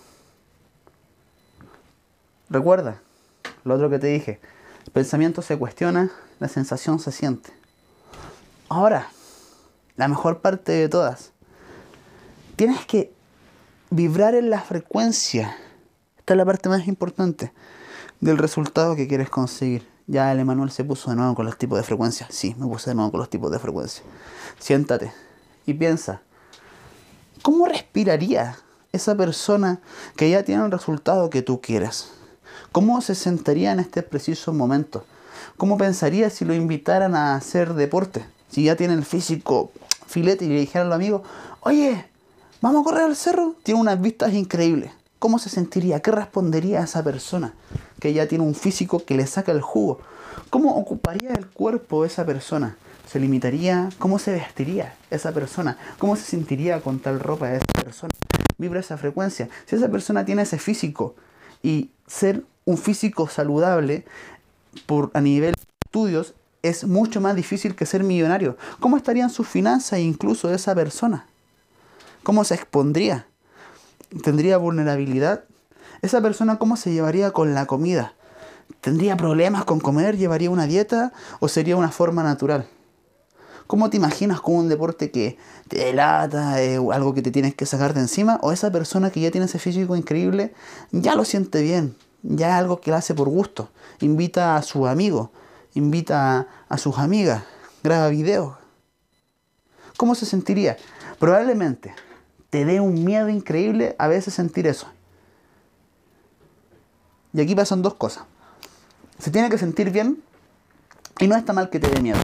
Recuerda lo otro que te dije. Pensamiento se cuestiona, la sensación se siente. Ahora, la mejor parte de todas. Tienes que vibrar en la frecuencia. Esta es la parte más importante del resultado que quieres conseguir. Ya el Emanuel se puso de nuevo con los tipos de frecuencia. Sí, me puse de nuevo con los tipos de frecuencia. Siéntate y piensa, ¿cómo respiraría esa persona que ya tiene el resultado que tú quieres? ¿Cómo se sentaría en este preciso momento? ¿Cómo pensaría si lo invitaran a hacer deporte? Si ya tiene el físico filete y le dijeran al amigo, oye, vamos a correr al cerro, tiene unas vistas increíbles. ¿Cómo se sentiría? ¿Qué respondería a esa persona que ya tiene un físico que le saca el jugo? ¿Cómo ocuparía el cuerpo esa persona? ¿Se limitaría? ¿Cómo se vestiría esa persona? ¿Cómo se sentiría con tal ropa esa persona? vibra esa frecuencia. Si esa persona tiene ese físico y ser un físico saludable por, a nivel de estudios es mucho más difícil que ser millonario. ¿Cómo estarían sus finanzas incluso de esa persona? ¿Cómo se expondría? ¿Tendría vulnerabilidad? ¿Esa persona cómo se llevaría con la comida? ¿Tendría problemas con comer? ¿Llevaría una dieta? ¿O sería una forma natural? ¿Cómo te imaginas con un deporte que te delata, eh, algo que te tienes que sacar de encima? ¿O esa persona que ya tiene ese físico increíble ya lo siente bien? Ya es algo que lo hace por gusto. Invita a su amigo, invita a, sus amigas, graba videos. ¿Cómo se sentiría? Probablemente te dé un miedo increíble a veces sentir eso. Y aquí pasan dos cosas. Se tiene que sentir bien y no está mal que te dé miedo.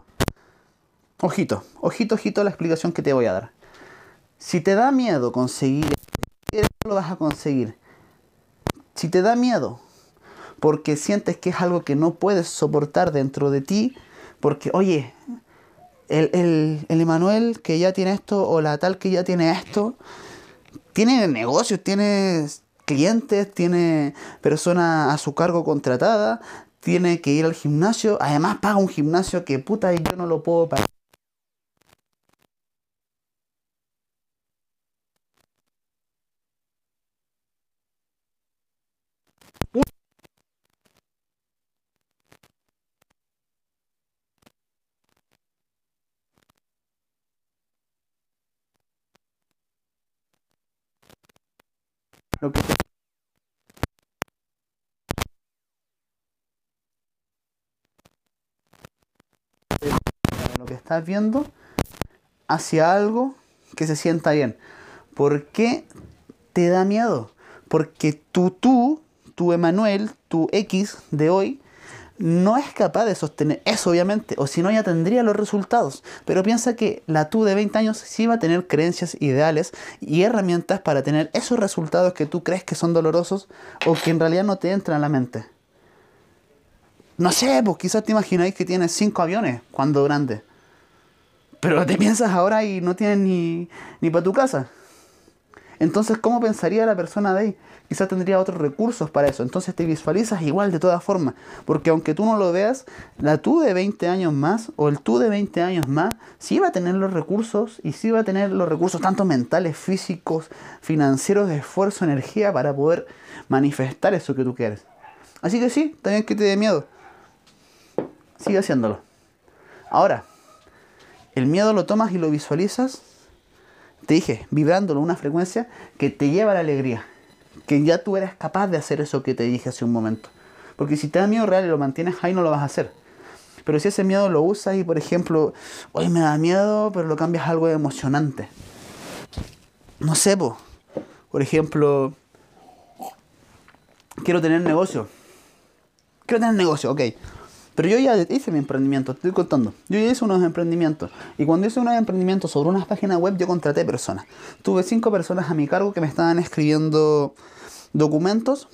Ojito, ojito, ojito la explicación que te voy a dar. Si te da miedo conseguir, lo vas a conseguir. Si te da miedo porque sientes que es algo que no puedes soportar dentro de ti, porque, oye, el, el, el Emanuel que ya tiene esto o la tal que ya tiene esto, tiene negocios, tiene clientes, tiene personas a su cargo contratada, tiene que ir al gimnasio, además paga un gimnasio que puta y yo no lo puedo pagar. lo que lo que estás viendo hacia algo que se sienta bien. ¿Por qué te da miedo? Porque tú, tú, tu Emanuel, tu X de hoy, no es capaz de sostener eso, obviamente, o si no ya tendría los resultados. Pero piensa que la tú de 20 años sí va a tener creencias ideales y herramientas para tener esos resultados que tú crees que son dolorosos o que en realidad no te entran a la mente. No sé, pues quizás te imagináis que tienes cinco aviones cuando grande. Pero te piensas ahora y no tienes ni, ni para tu casa. Entonces, ¿cómo pensaría la persona de ahí? quizás tendría otros recursos para eso. Entonces te visualizas igual de todas formas. Porque aunque tú no lo veas, la tú de 20 años más o el tú de 20 años más, sí va a tener los recursos y sí va a tener los recursos tanto mentales, físicos, financieros, de esfuerzo, energía para poder manifestar eso que tú quieres. Así que sí, también que te dé miedo. Sigue haciéndolo. Ahora, el miedo lo tomas y lo visualizas, te dije, vibrándolo una frecuencia que te lleva a la alegría que ya tú eres capaz de hacer eso que te dije hace un momento. Porque si te da miedo real y lo mantienes ahí, no lo vas a hacer. Pero si ese miedo lo usas y, por ejemplo, hoy me da miedo, pero lo cambias a algo emocionante. No sé, por ejemplo, quiero tener negocio. Quiero tener negocio, ok. Pero yo ya hice mi emprendimiento, estoy contando. Yo ya hice unos emprendimientos. Y cuando hice unos emprendimientos sobre unas páginas web, yo contraté personas. Tuve cinco personas a mi cargo que me estaban escribiendo documentos,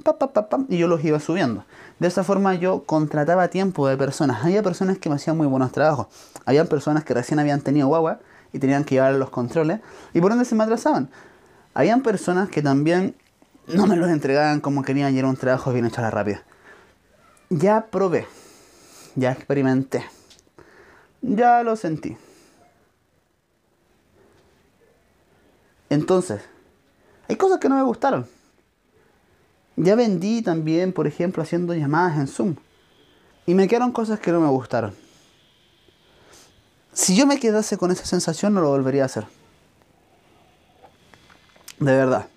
y yo los iba subiendo. De esa forma yo contrataba tiempo de personas. Había personas que me hacían muy buenos trabajos. Había personas que recién habían tenido guagua y tenían que llevar los controles y por ende se me atrasaban. Habían personas que también no me los entregaban como querían y era un trabajo bien hecho a la rápida. Ya probé, ya experimenté, ya lo sentí. Entonces, hay cosas que no me gustaron. Ya vendí también, por ejemplo, haciendo llamadas en Zoom. Y me quedaron cosas que no me gustaron. Si yo me quedase con esa sensación, no lo volvería a hacer. De verdad.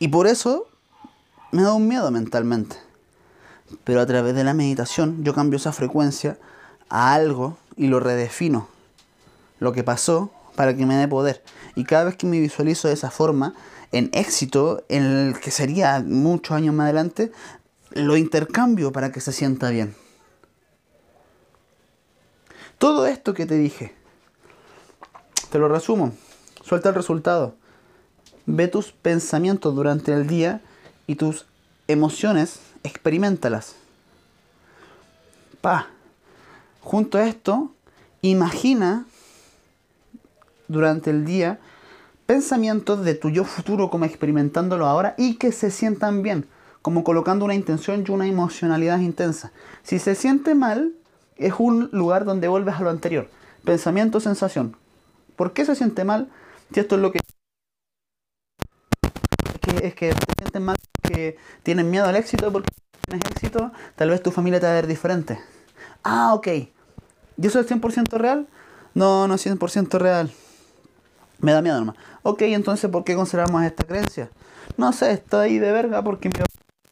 Y por eso me da un miedo mentalmente. Pero a través de la meditación yo cambio esa frecuencia a algo y lo redefino. Lo que pasó para que me dé poder. Y cada vez que me visualizo de esa forma, en éxito, en el que sería muchos años más adelante, lo intercambio para que se sienta bien. Todo esto que te dije, te lo resumo, suelta el resultado, ve tus pensamientos durante el día y tus emociones, experimentalas. Pa, junto a esto, imagina durante el día pensamientos de tu yo futuro como experimentándolo ahora y que se sientan bien, como colocando una intención y una emocionalidad intensa. Si se siente mal, es un lugar donde vuelves a lo anterior. Pensamiento, sensación. ¿Por qué se siente mal? Si esto es lo que... Es que, es que te sientes mal porque tienes miedo al éxito, porque tienes éxito, tal vez tu familia te va a ver diferente. Ah, ok. ¿Y eso es 100% real? No, no es 100% real. Me da miedo nomás. Ok, entonces, ¿por qué conservamos esta creencia? No sé, está ahí de verga porque mi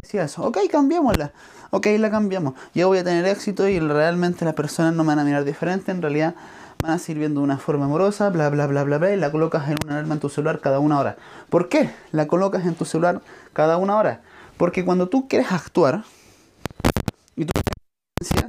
decía eso. Ok, cambiémosla. Ok, la cambiamos. Yo voy a tener éxito y realmente las personas no me van a mirar diferente. En realidad van a seguir viendo de una forma amorosa, bla, bla, bla, bla, bla. Y la colocas en una alarma en tu celular cada una hora. ¿Por qué la colocas en tu celular cada una hora? Porque cuando tú quieres actuar y tu creencia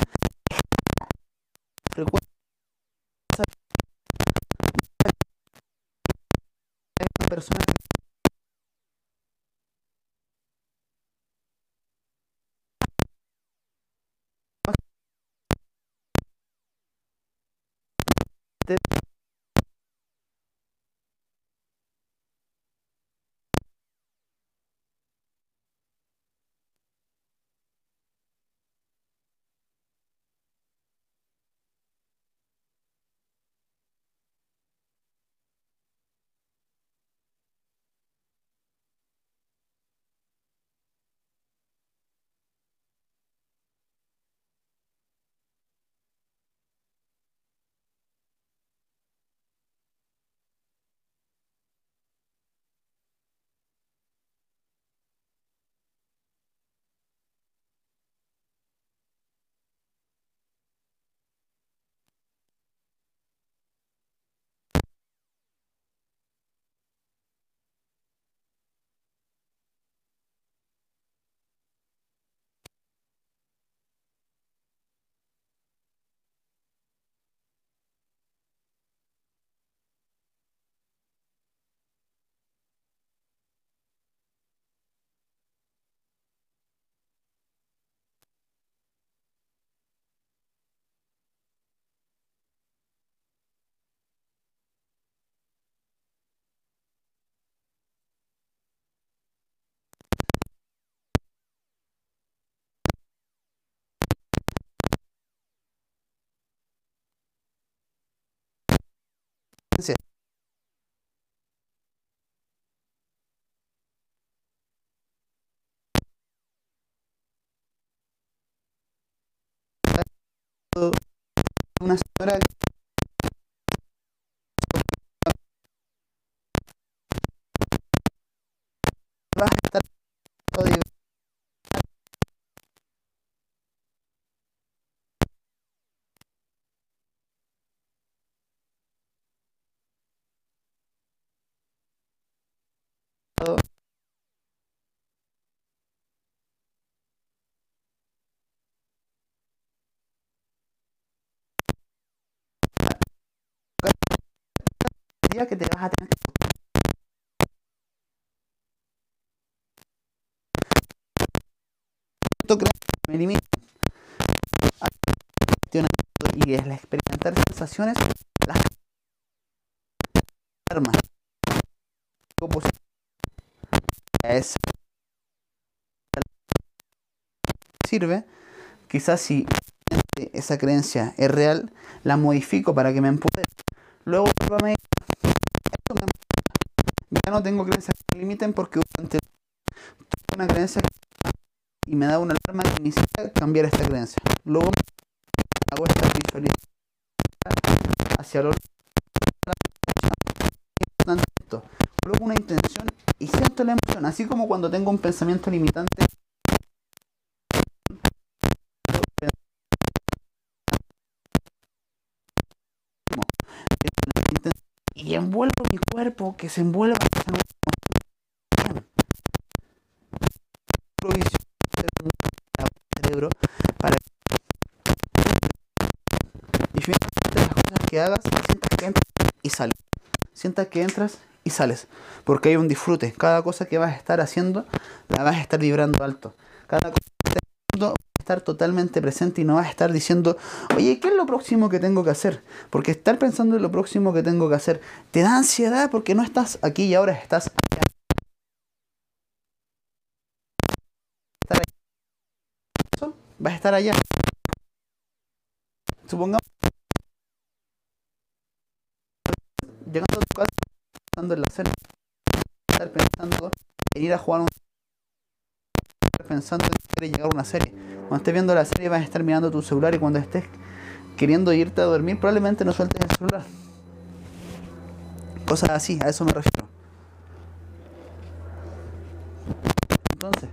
una señora que te vas a tener me limito y es experimentar sensaciones las armas. Es sirve quizás si esa creencia es real la modifico para que me empodere. Luego me ya no tengo creencias que me limiten porque durante una creencia y me da una alarma que inicia cambiar esta creencia. Luego hago esta visualización hacia lo esto. Coloco una intención y siento la emoción, así como cuando tengo un pensamiento limitante y envuelvo mi cuerpo, que se envuelva esa nueva cerebro para y finalmente las cosas que hagas sientas que entras y sales que entras y sales porque hay un disfrute cada cosa que vas a estar haciendo la vas a estar vibrando alto cada cosa que estés haciendo estar totalmente presente y no vas a estar diciendo, oye, ¿qué es lo próximo que tengo que hacer? Porque estar pensando en lo próximo que tengo que hacer te da ansiedad porque no estás aquí y ahora estás allá. Vas a estar allá. Supongamos llegando a tu casa en la cena, estar pensando en ir a jugar un pensando en llegar a una serie. Cuando estés viendo la serie vas a estar mirando tu celular y cuando estés queriendo irte a dormir probablemente no sueltes el celular. Cosas así, a eso me refiero. Entonces,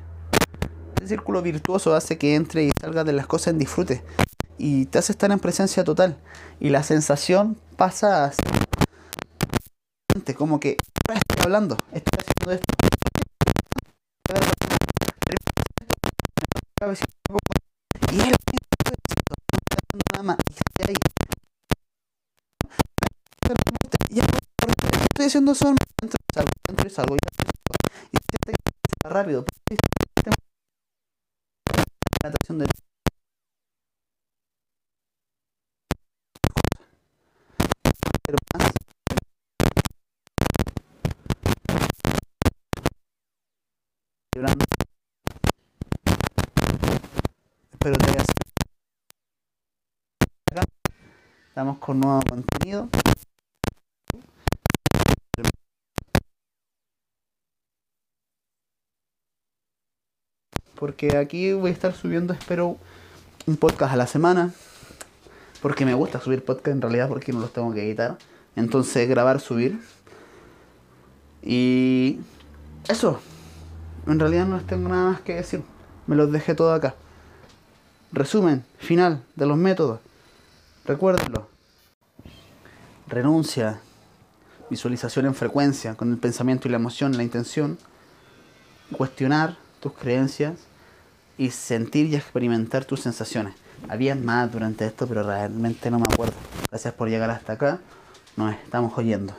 ese círculo virtuoso hace que entre y salga de las cosas en disfrute y te hace estar en presencia total y la sensación pasa a como que estoy hablando, estoy haciendo esto y él nada más y ahí estoy haciendo eso entro y salgo entro y salgo y siente que se va rápido la atracción de pero más espero te haya Estamos con nuevo contenido. Porque aquí voy a estar subiendo, espero, un podcast a la semana. Porque me gusta subir podcast en realidad, porque no los tengo que editar. Entonces, grabar, subir. Y eso. En realidad no les tengo nada más que decir. Me los dejé todo acá. Resumen final de los métodos. Recuérdenlo. Renuncia. Visualización en frecuencia con el pensamiento y la emoción, la intención. Cuestionar tus creencias y sentir y experimentar tus sensaciones. Había más durante esto, pero realmente no me acuerdo. Gracias por llegar hasta acá. Nos estamos oyendo.